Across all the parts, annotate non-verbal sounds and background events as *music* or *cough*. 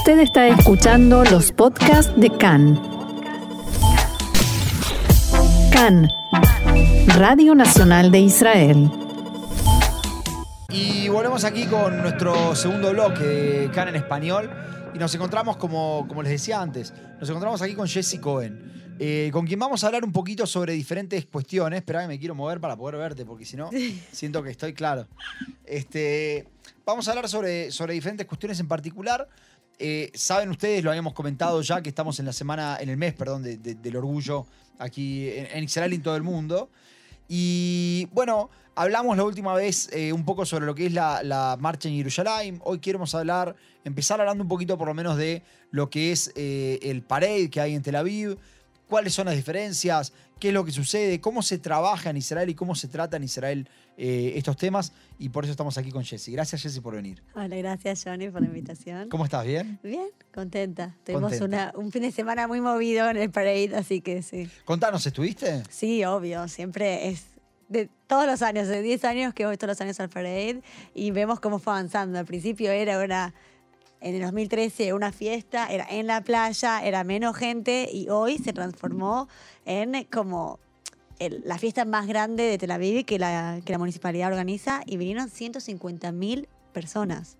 Usted está escuchando los podcasts de CAN. CAN, Radio Nacional de Israel. Y volvemos aquí con nuestro segundo bloque de CAN en español. Y nos encontramos, como, como les decía antes, nos encontramos aquí con Jesse Cohen, eh, con quien vamos a hablar un poquito sobre diferentes cuestiones. Espera que me quiero mover para poder verte, porque si no, siento que estoy claro. Este, vamos a hablar sobre, sobre diferentes cuestiones en particular. Eh, Saben ustedes, lo habíamos comentado ya, que estamos en la semana, en el mes, perdón, de- de- del orgullo aquí en, Israel y en todo el mundo. Y bueno, hablamos la última vez eh, un poco sobre lo que es la, la marcha en Jerusalén. Hoy queremos hablar, empezar hablando un poquito por lo menos de lo que es eh, el parade que hay en Tel Aviv, cuáles son las diferencias, qué es lo que sucede, cómo se trabaja en Israel y cómo se trata en Israel eh, estos temas. Y por eso estamos aquí con Jesse. Gracias, Jesse, por venir. Hola, gracias Johnny por la invitación. ¿Cómo estás? ¿Bien? Bien, contenta. Tuvimos una- un fin de semana muy movido en el parade, así que sí. Contanos, ¿estuviste? Sí, obvio, siempre es de todos los años, de 10 años que voy todos los años al parade y vemos cómo fue avanzando. Al principio era una, en el 2013 una fiesta, era en la playa, era menos gente y hoy se transformó en como el- la fiesta más grande de Tel Aviv que la, que la municipalidad organiza y vinieron 150 mil personas.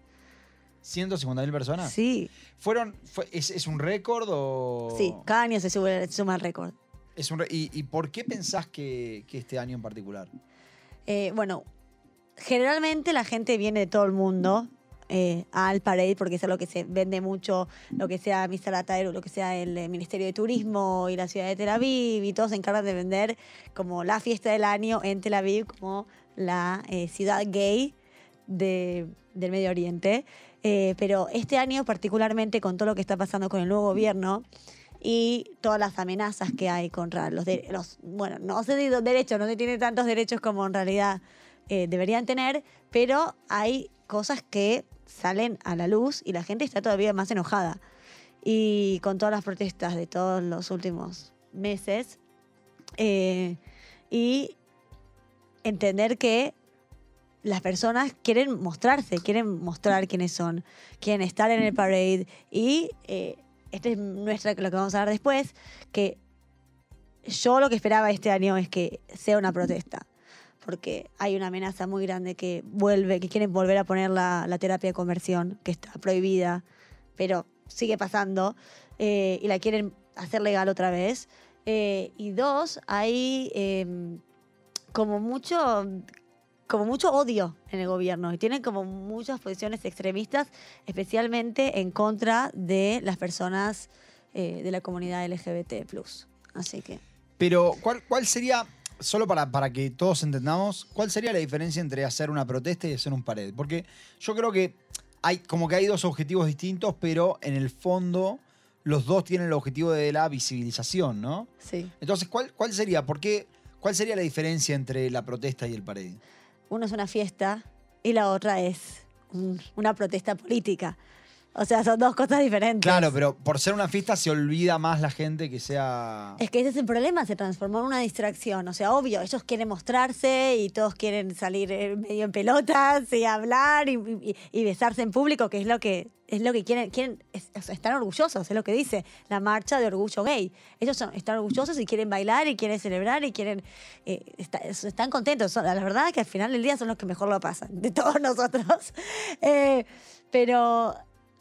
¿150.000 personas? Sí, ¿Fueron, fue- es, es un récord o...? sí, cada año se, sube, se suma el récord. Es un ¿Y, y por qué pensás que, que este año en particular? Eh, bueno, generalmente la gente viene de todo el mundo eh, al parade porque es algo que se vende mucho, lo que sea Misaratairu, lo que sea el eh, Ministerio de Turismo y la ciudad de Tel Aviv, y todos se encargan de vender como la fiesta del año en Tel Aviv, como la eh, ciudad gay de- del Medio Oriente. Eh, pero este año, particularmente con todo lo que está pasando con el nuevo gobierno, y todas las amenazas que hay contra los, de- los bueno, no sé los derechos, no se tiene tantos derechos como en realidad eh, deberían tener, pero hay cosas que salen a la luz y la gente está todavía más enojada. Y con todas las protestas de todos los últimos meses, eh, y entender que las personas quieren mostrarse, quieren mostrar quiénes son, quieren estar en el parade y eh, este es nuestra, lo que vamos a ver después, que yo lo que esperaba este año es que sea una protesta, porque hay una amenaza muy grande que vuelve, que quieren volver a poner la, terapia de conversión, que está prohibida, pero sigue pasando, eh, y la quieren hacer legal otra vez. Eh, y dos, hay em, como mucho como mucho odio en el gobierno y tienen como muchas posiciones extremistas, especialmente en contra de las personas eh, de la comunidad LGBT+. Así que Pero, ¿cuál, cuál sería, solo para, para que todos entendamos, cuál sería la diferencia entre hacer una protesta y hacer un pared? Porque yo creo que hay como que hay dos objetivos distintos, pero en el fondo los dos tienen el objetivo de la visibilización, ¿no? sí. Entonces, ¿cuál, cuál sería? ¿Por qué? ¿Cuál sería la diferencia entre la protesta y el pared? Uno es una fiesta y la otra es un- una protesta política. O sea, son dos cosas diferentes. Claro, pero por ser una fiesta se olvida más la gente que sea... Es que ese es el problema, se transformó en una distracción. O sea, obvio, ellos quieren mostrarse y todos quieren salir eh, medio en pelotas y hablar y, y- y besarse en público, que es lo que es lo que quieren, quieren es- o sea, están orgullosos, es lo que dice la marcha de orgullo gay. Ellos son- están orgullosos y quieren bailar y quieren celebrar y quieren eh, está- están contentos. Son- la verdad es que al final del día son los que mejor lo pasan de todos *laughs* nosotros. Eh, pero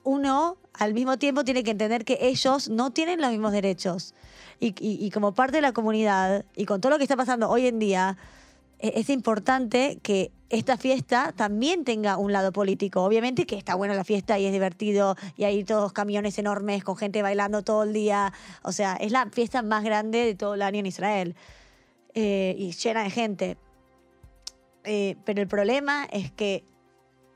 uno al mismo tiempo tiene que entender que ellos no tienen los mismos derechos. Y, como parte de la comunidad y con todo lo que está pasando hoy en día, e- es importante que esta fiesta también tenga un lado político. Obviamente que está buena la fiesta y es divertido y hay todos camiones enormes con gente bailando todo el día. O sea, es la fiesta más grande de todo el año en Israel eh, y llena de gente. Eh, pero el problema es que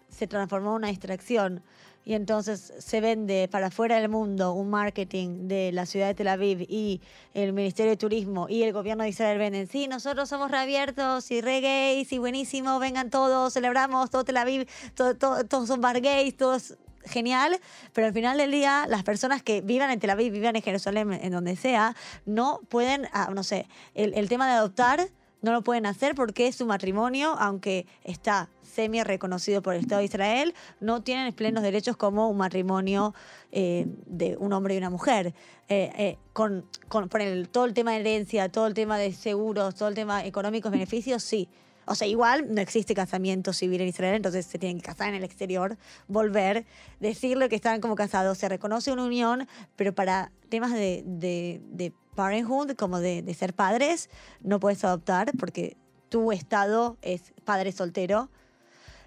se transformó en una distracción y entonces se vende para fuera del mundo un marketing de la ciudad de Tel Aviv y el Ministerio de Turismo y el gobierno de Israel venden, sí, nosotros somos reabiertos y re gays y buenísimo, vengan todos, celebramos todo Tel Aviv, todo- todo- todos son bar gays, todos genial, pero al final del día las personas que vivan en Tel Aviv, vivan en Jerusalén, en donde sea, no pueden, ah, no sé, el, el tema de adoptar no lo pueden hacer porque su matrimonio, aunque está semi reconocido por el Estado de Israel, no tienen plenos derechos como un matrimonio eh, de un hombre y una mujer. Eh, eh, con, con por el- todo el tema de herencia, todo el tema de seguros, todo el tema económicos, beneficios, sí. O sea, igual no existe casamiento civil en Israel, entonces se tienen que casar en el exterior, volver, decirle que están como casados. Se reconoce una unión, pero para temas de, de, de parenthood, como de, de ser padres, no puedes adoptar porque tu estado es padre soltero.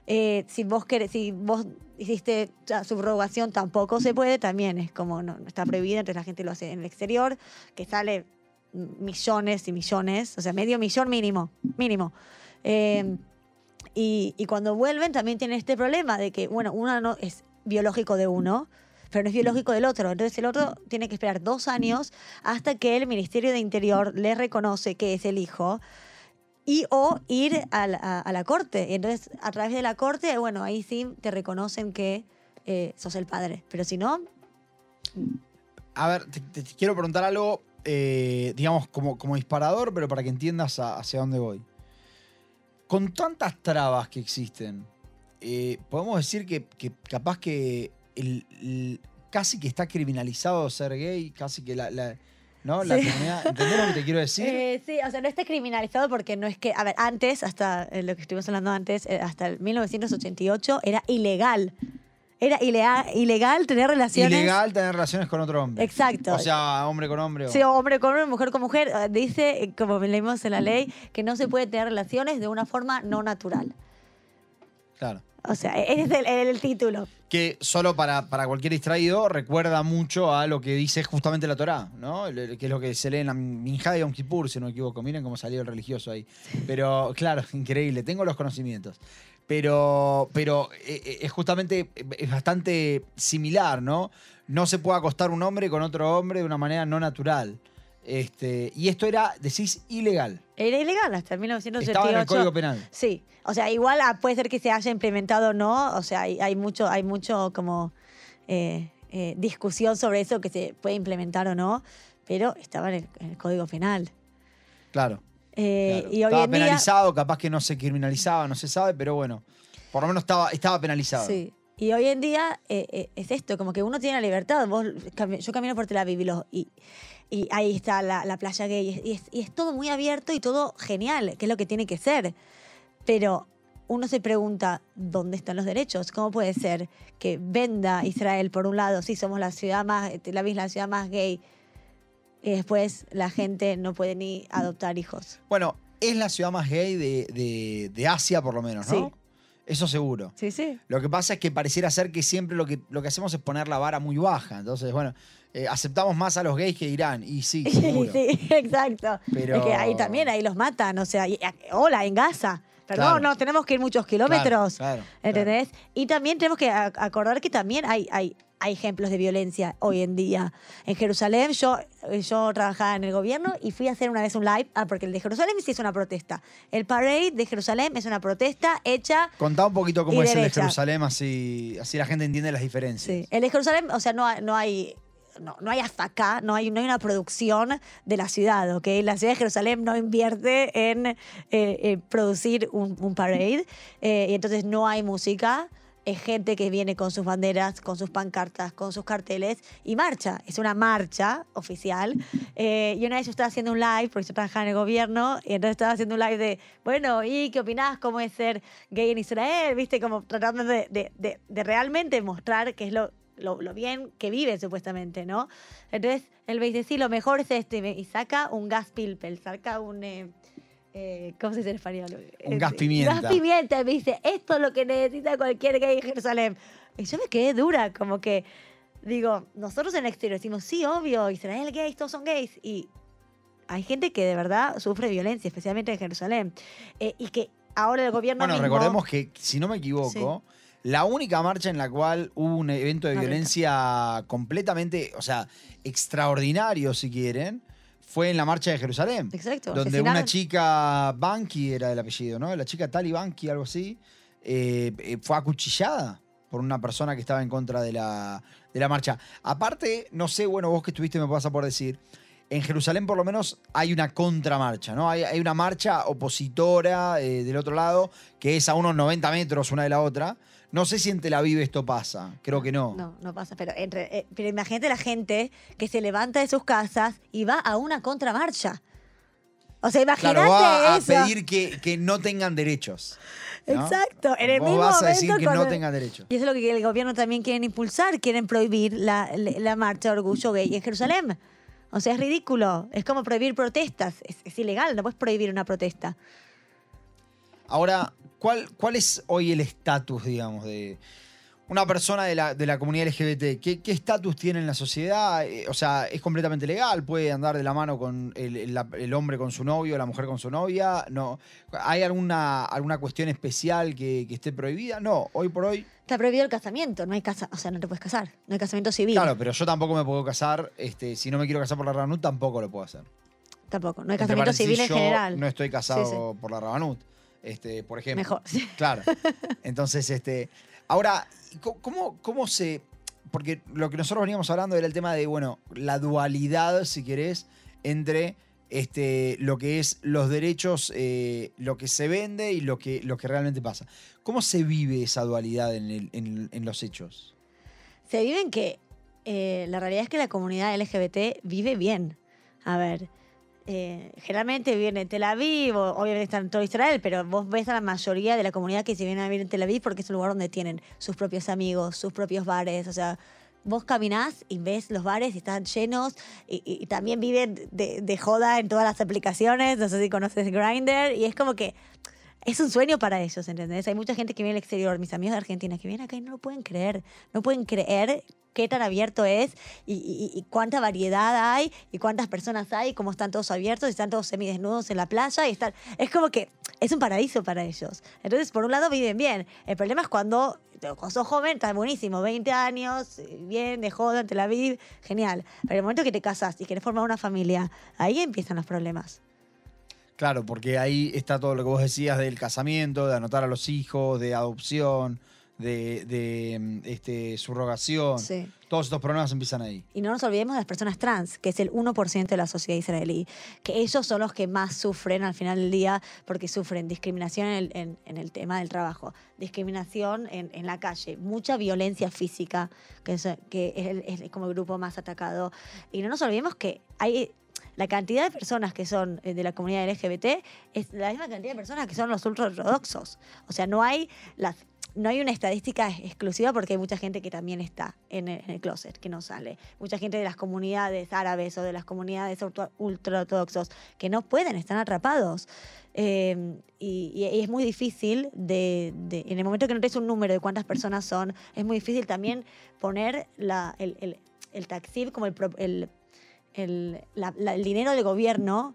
Eh, si vos querés, si vos hiciste subrogación tampoco se puede, también es como no está prohibido, entonces la gente lo hace en el exterior, que sale millones y millones, o sea, medio millón mínimo, mínimo. Eh, y, cuando vuelven también tienen este problema de que, bueno, uno no es biológico de uno, pero no es biológico del otro. Entonces el otro tiene que esperar dos años hasta que el Ministerio de Interior le reconoce que es el hijo y o ir a la, corte. Y entonces a través de la corte, bueno, ahí sí te reconocen que eh, sos el padre. Pero si no, A ver, te, quiero preguntar algo, eh, digamos, como, como disparador, pero para que entiendas hacia dónde voy. Con tantas trabas que existen, eh, podemos decir que, que capaz que el- el- casi que está criminalizado ser gay, casi que la, la- ¿no? la Sí. comunidad. ¿Entendés lo que te quiero decir? Eh, sí, o sea, no está criminalizado porque no es que, a ver, antes, hasta eh, lo que estuvimos hablando antes, eh, hasta el 1988 era ilegal. Era ilegal, ilegal tener relaciones. Ilegal tener relaciones con otro hombre. Exacto. O sea, hombre con hombre. o- Sí, hombre con hombre, mujer con mujer. eh, Dice, eh, como leímos en la ley, que no se puede tener relaciones de una forma no natural. Claro. O sea, ese es el, el título. que solo para, para cualquier distraído recuerda mucho a lo que dice justamente la Torá, ¿no? Que es lo que se lee en la Minjá de Yom Kippur, si no me equivoco. Miren cómo salió el religioso ahí. Pero, claro, *laughs* increíble, tengo los conocimientos. Pero, pero eh, eh, es justamente, eh, es bastante similar, ¿no? No se puede acostar un hombre con otro hombre de una manera no natural. Este, y esto era, decís, ilegal. Era ilegal hasta el 1988. Estaba en el Código Penal. Sí, o sea, igual ah, puede ser que se haya implementado o no, o sea, hay, hay mucho, hay mucho como eh, eh, discusión sobre eso que se puede implementar o no, pero estaba en el, en el Código Penal. Claro. Eh, claro. Y hoy estaba en día, penalizado, capaz que no se criminalizaba, no se sabe, pero bueno, por lo menos estaba, estaba penalizado. Sí. Y hoy en día eh, eh, es esto, como que uno tiene la libertad. Vos, yo camino por Tel Aviv y, y, y ahí está la, la playa gay y es, y es todo muy abierto y todo genial, que es lo que tiene que ser. Pero uno se pregunta, ¿dónde están los derechos? ¿Cómo puede ser que venda Israel por un lado, sí, somos la ciudad más, Tel Aviv es la ciudad más gay, y después la gente no puede ni adoptar hijos? Bueno, es la ciudad más gay de, de- de Asia, por lo menos, ¿no? Sí. Eso seguro. Sí, sí. Lo que pasa es que pareciera ser que siempre lo que, lo que hacemos es poner la vara muy baja. Entonces, bueno, eh, aceptamos más a los gays que Irán. Y sí, *laughs* seguro. Sí, exacto. Pero- Es que ahí también, ahí los matan. O sea, y- hola, en Gaza. Perdón, Claro. no, tenemos que ir muchos kilómetros. Claro, claro, ¿Entendés? Y también tenemos que acordar que también hay, hay, hay ejemplos de violencia hoy en día. En Jerusalén, yo, yo trabajaba en el gobierno y fui a hacer una vez un live, ah, porque el de Jerusalén sí es una protesta. El parade de Jerusalén es una protesta hecha Contá un poquito cómo es el de. Jerusalén, así, así la gente entiende las diferencias. Sí. El de Jerusalén, o sea, no no hay, no, no hay hasta acá, no hay, no hay una producción de la ciudad, ¿ok? La ciudad de Jerusalén no invierte en eh, producir un, un parade, eh, y entonces no hay música. Es gente que viene con sus banderas, con sus pancartas, con sus carteles y marcha. Es una marcha oficial. Eh, y una vez yo estaba haciendo un live, porque yo trabajaba en el gobierno, y entonces estaba haciendo un live de, bueno, ¿y qué opinás? ¿Cómo es ser gay en Israel? ¿Viste? Como tratando de, de- de- de realmente mostrar qué es lo, lo, lo bien que vive, supuestamente, ¿no? Entonces él me dice, sí, lo mejor es este, y saca un gas pilpel, saca un... eh, eh, ¿Cómo se dice en español? Un Eh, gas pimienta. Gas pimienta. Y me dice, esto es lo que necesita cualquier gay en Jerusalén. Y yo me quedé dura, como que, digo, nosotros en el exterior decimos, sí, obvio, Israel gays, todos son gays. Y hay gente que de verdad sufre violencia, especialmente en Jerusalén. Eh, y que ahora el gobierno Bueno, mismo- recordemos que, si no me equivoco, la única marcha en la cual hubo un evento de violencia completamente, o sea, extraordinario, si quieren, fue en la marcha de Jerusalén. Exacto, Donde una chica, Banky era el apellido, ¿no? La chica Tali Banky, algo así, eh, eh, fue acuchillada por una persona que estaba en contra de la, de la marcha. Aparte, no sé, bueno, vos que estuviste me vas a poder decir, en Jerusalén por lo menos hay una contramarcha, ¿no? Hay, hay una marcha opositora eh, del otro lado, que es a unos 90 metros una de la otra. No sé si en Tel Aviv esto pasa, creo que no. No, no pasa. Pero, entre- eh, pero imagínate la gente que se levanta de sus casas y va a una contramarcha. O sea, imagínate Claro, va a pedir que, que no tengan derechos. ¿no? Exacto, en el Vos mismo vas a decir que no tengan derechos. Y eso es lo que el gobierno también quieren impulsar, quieren prohibir la, la marcha de orgullo gay en Jerusalén. O sea, es ridículo. Es como prohibir protestas. Es, es ilegal, no puedes prohibir una protesta. Ahora, ¿cuál, cuál es hoy el estatus, digamos, de una persona de la, de la comunidad LGBT? ¿Qué qué estatus tiene en la sociedad? Eh, O sea, ¿es completamente legal? ¿Puede andar de la mano con el, el- la- el hombre con su novio, la mujer con su novia? No. ¿Hay alguna, alguna cuestión especial que, que esté prohibida? No, hoy por hoy. Está prohibido el casamiento, no hay casa, o sea, no te puedes casar, no hay casamiento civil. Claro, pero yo tampoco me puedo casar. Este, si no me quiero casar por la Rabanut, tampoco lo puedo hacer. Tampoco, no hay Entre casamiento civil en general. No estoy casado Sí, por la Rabanut, este, por ejemplo. Mejor, sí. Claro. *laughs* Entonces, este. Ahora, ¿cómo, ¿cómo se.? Porque lo que nosotros veníamos hablando era el tema de, bueno, la dualidad, si querés, entre este, lo que es los derechos, eh, lo que se vende y lo que, lo que realmente pasa. ¿Cómo se vive esa dualidad en, el- en- en los hechos? Se vive en que eh, la realidad es que la comunidad LGBT vive bien. A ver, eh, generalmente viven en Tel Aviv, o obviamente están en todo Israel, pero vos ves a la mayoría de la comunidad que se viene a vivir en Tel Aviv porque es un lugar donde tienen sus propios amigos, sus propios bares, o sea, vos caminás y ves los bares y están llenos y, y- y también viven de, de joda en todas las aplicaciones, no sé si conoces Grindr, y es como que es un sueño para ellos, ¿entendés? Hay mucha gente que viene al exterior, mis amigos de Argentina, que vienen acá y no lo pueden creer. No pueden creer qué tan abierto es y, cuánta variedad hay y cuántas personas hay, y cómo están todos abiertos y están todos semidesnudos en la playa y están... Es como que es un paraíso para ellos. Entonces, por un lado, viven bien. El problema es cuando, cuando sos joven, estás buenísimo, 20 años, bien, de joda, en Tel Aviv, genial. Pero el momento que te casas y quieres formar una familia, ahí empiezan los problemas. Claro, porque ahí está todo lo que vos decías del casamiento, de anotar a los hijos, de adopción, de, de, mm, este, subrogación. Sí. Todos estos problemas empiezan ahí. Y no nos olvidemos de las personas trans, que es el 1% de la sociedad israelí, que ellos son los que más sufren al final del día porque sufren discriminación en el, en- en el tema del trabajo, discriminación en, en la calle, mucha violencia física, que es, que es, el- es como el grupo más atacado. Y no nos olvidemos que hay la cantidad de personas que son eh, de la comunidad LGBT es la misma cantidad de personas que son los ultraortodoxos. O sea, no hay no hay una estadística exclusiva porque hay mucha gente que también está en el, closet, que no sale. Mucha gente de las comunidades árabes o de las comunidades ultra- ultraortodoxos que no pueden, están atrapados. Eh, y, es muy difícil, de, en el momento que no tienes un número de cuántas personas son, es muy difícil también poner el, el, el taxib como el, el, dinero del gobierno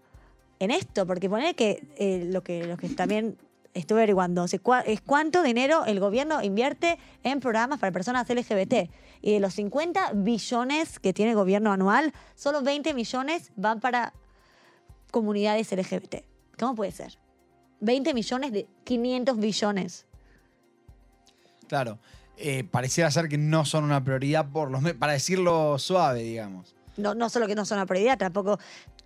en esto, porque poner que eh, lo que lo que también estuve averiguando es cuánto dinero el gobierno invierte en programas para personas LGBT. Y de los 50 billones que tiene el gobierno anual, solo 20 millones van para comunidades LGBT. ¿Cómo puede ser? 20 millones de 500 billones. Claro. Eh, pareciera ser que no son una prioridad por los para decirlo suave, digamos. No, no solo que no son una prioridad, tampoco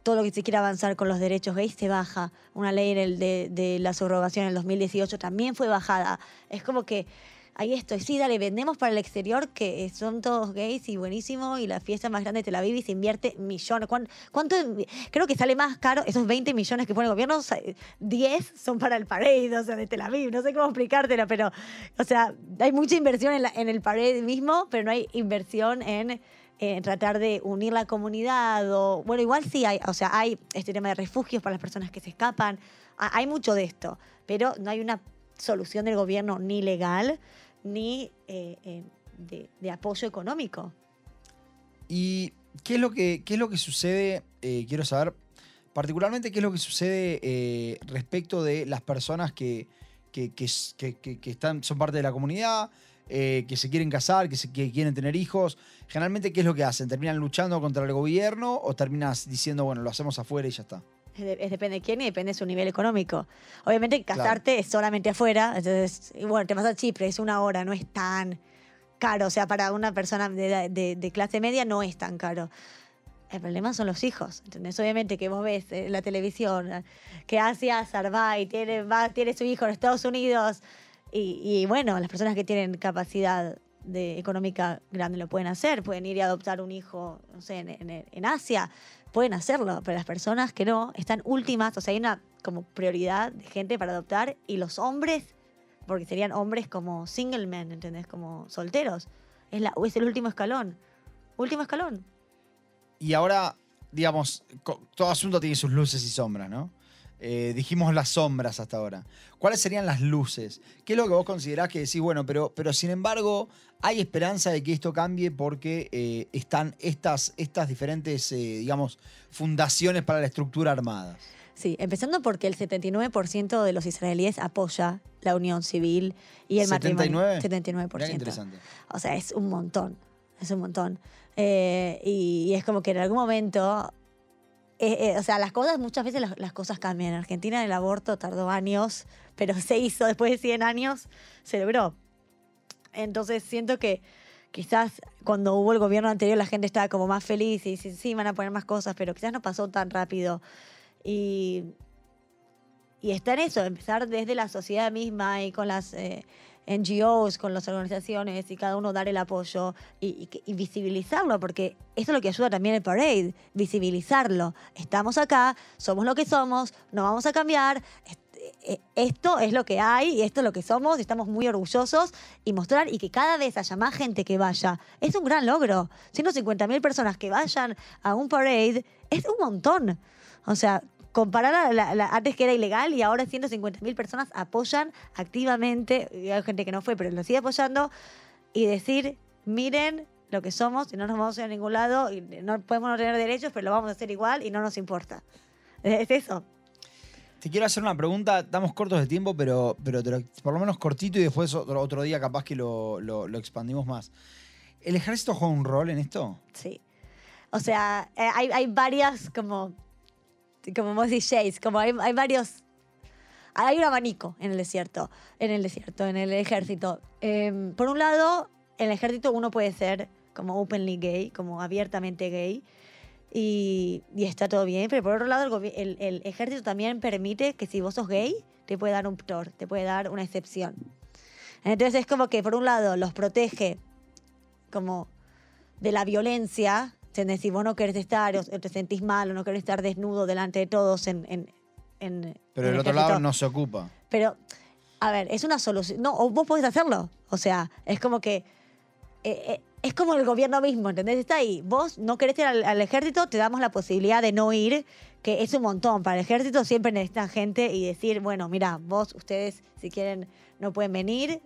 todo lo que se quiera avanzar con los derechos gays se baja. Una ley de, la subrogación en el 2018 también fue bajada. Es como que ahí estoy, sí, dale, vendemos para el exterior que son todos gays y buenísimo y la fiesta más grande de Tel Aviv y se invierte millones. ¿Cuán- ¿Cuánto? Creo que sale más caro, esos 20 millones que pone el gobierno, sa- 10 son para el parade, o sea, de Tel Aviv. No sé cómo explicártelo, pero, o sea, hay mucha inversión en el parade mismo, pero no hay inversión en en tratar de unir la comunidad o bueno igual sí hay o sea hay este tema de refugios para las personas que se escapan. Ha- hay mucho de esto pero no hay una solución del gobierno ni legal ni eh, eh, de, apoyo económico. ¿Y qué es lo que, qué es lo que sucede? eh, quiero saber particularmente qué es lo que sucede eh, respecto de las personas que, que- que- que están, son parte de la comunidad, eh, que se quieren casar, que, se, que quieren tener hijos. Generalmente, ¿qué es lo que hacen? ¿Terminan luchando contra el gobierno o terminas diciendo, bueno, lo hacemos afuera y ya está? Es, de- es depende de quién y depende de su nivel económico. Obviamente Claro. casarte es solamente afuera, entonces, bueno, te vas a Chipre, es una hora, no es tan caro. O sea, para una persona de, de- de clase media no es tan caro. El problema son los hijos, ¿entendés? Obviamente que vos ves en la televisión eh, que Asia Sarvay tiene, va, tiene su hijo en Estados Unidos y, bueno, las personas que tienen capacidad de, económica grande lo pueden hacer, pueden ir y adoptar un hijo, no sé, en, en- Asia, pueden hacerlo, pero las personas que no están últimas, o sea, hay una como prioridad de gente para adoptar y los hombres, porque serían hombres como single men, ¿entendés? Como solteros, es, la, es el último escalón, último escalón. Y ahora, digamos, todo asunto tiene sus luces y sombras, ¿no? Eh, dijimos las sombras hasta ahora. ¿Cuáles serían las luces? ¿Qué es lo que vos considerás que decís, bueno, pero, pero sin embargo, hay esperanza de que esto cambie porque eh, están estas, estas diferentes, eh, digamos, fundaciones para la estructura armada? Sí, empezando porque el 79% de los israelíes apoya la unión civil y el matrimonio. 79? 79%. Mirá qué interesante. O sea, es un montón, es un montón. Eh, y, y es como que en algún momento, eh, eh, o sea, las cosas, muchas veces las, las cosas cambian. En Argentina el aborto tardó años, pero *laughs* se hizo después de 100 años, se logró. Entonces siento que quizás cuando hubo el gobierno anterior la gente estaba como más feliz y dice, sí, van a poner más cosas, pero quizás no pasó tan rápido. Y, y está en eso, empezar desde la sociedad misma y con las eh, NGOs, con las organizaciones y cada uno dar el apoyo y, y y visibilizarlo, porque eso es lo que ayuda también el parade, visibilizarlo. Estamos acá, somos lo que somos, no vamos a cambiar. est- eh, Esto es lo que hay y esto es lo que somos, y estamos muy orgullosos y mostrar y que cada vez haya más gente que vaya. Es un gran logro. 150.000 personas que vayan a un parade es un montón. O sea, comparar a la, la- antes que era ilegal y ahora 150.000 personas apoyan activamente, y hay gente que no fue, pero lo sigue apoyando, y decir, miren lo que somos y no nos vamos a ir a ningún lado y no podemos no tener derechos, pero lo vamos a hacer igual y no nos importa. *laughs* Es eso. Te quiero hacer una pregunta, estamos cortos de tiempo, pero, pero te lo- por lo menos cortito y después otro, otro día capaz que lo, lo- lo expandimos más. ¿El ejército juega un rol en esto? Sí. O sea, eh, hay, hay varias como, como vos shades, como hay, hay varios, hay un abanico en el desierto, en el desierto, en el ejército. Eh, por un lado, en el ejército uno puede ser como openly gay, como abiertamente gay, y, y está todo bien, pero por otro lado, el, el- el ejército también permite que si vos sos gay, te puede dar un ptor, te puede dar una excepción. Entonces es como que por un lado los protege como de la violencia, ¿entendés? Si vos no querés estar o te sentís mal o no querés estar desnudo delante de todos en... en, en- Pero en del otro lado no se ocupa. Pero, a ver, es una solución. No, o vos podés hacerlo. O sea, es como que. eh, eh, es como el gobierno mismo, ¿entendés? Está ahí. Vos no querés ir al, al ejército, te damos la posibilidad de no ir, que es un montón. Para el ejército siempre necesitan gente y decir, bueno, mira, vos, ustedes, si quieren, no pueden venir.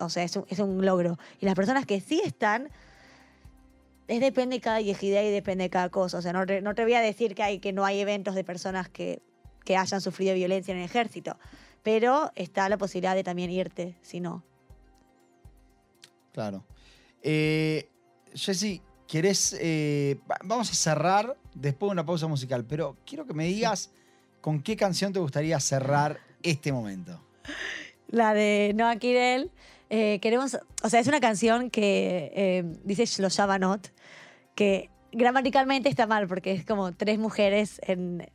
O sea, es un, es un logro. Y las personas que sí están, es depende de cada yejidea y depende de cada cosa. O sea, no, te- no te voy a decir que, hay, que no hay eventos de personas que, que hayan sufrido violencia en el ejército. Pero está la posibilidad de también irte, si no. Claro. Eh, Jessy, ¿querés. eh, va- vamos a cerrar después de una pausa musical, pero quiero que me digas con qué canción te gustaría cerrar este momento. La de Noah Kirel. Eh, queremos, o sea, es una canción que eh, dice Shloshava Not, que gramaticalmente está mal porque es como tres mujeres en,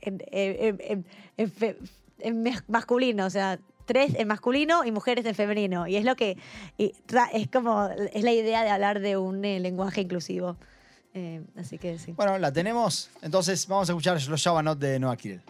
en, en- en- masculino, o sea, tres en masculino y mujeres en femenino. Y es lo que, y tra- es como, es la idea de hablar de un eh, lenguaje inclusivo. Eh, así que sí. Bueno, la tenemos. Entonces vamos a escuchar los Not de Noah Kirel.